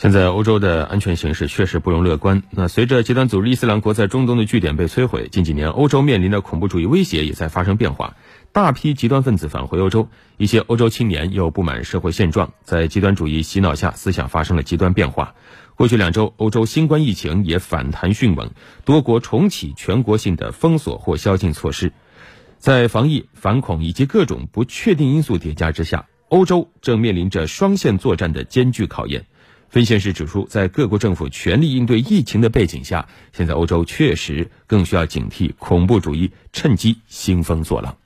现在欧洲的安全形势确实不容乐观。那随着极端组织伊斯兰国在中东的据点被摧毁，近几年欧洲面临的恐怖主义威胁也在发生变化。大批极端分子返回欧洲，一些欧洲青年又不满社会现状，在极端主义洗脑下，思想发生了极端变化。过去两周，欧洲新冠疫情也反弹迅猛，多国重启全国性的封锁或宵禁措施。在防疫、反恐以及各种不确定因素叠加之下，欧洲正面临着双线作战的艰巨考验。分析师指出，在各国政府全力应对疫情的背景下，现在欧洲确实更需要警惕恐怖主义趁机兴风作浪。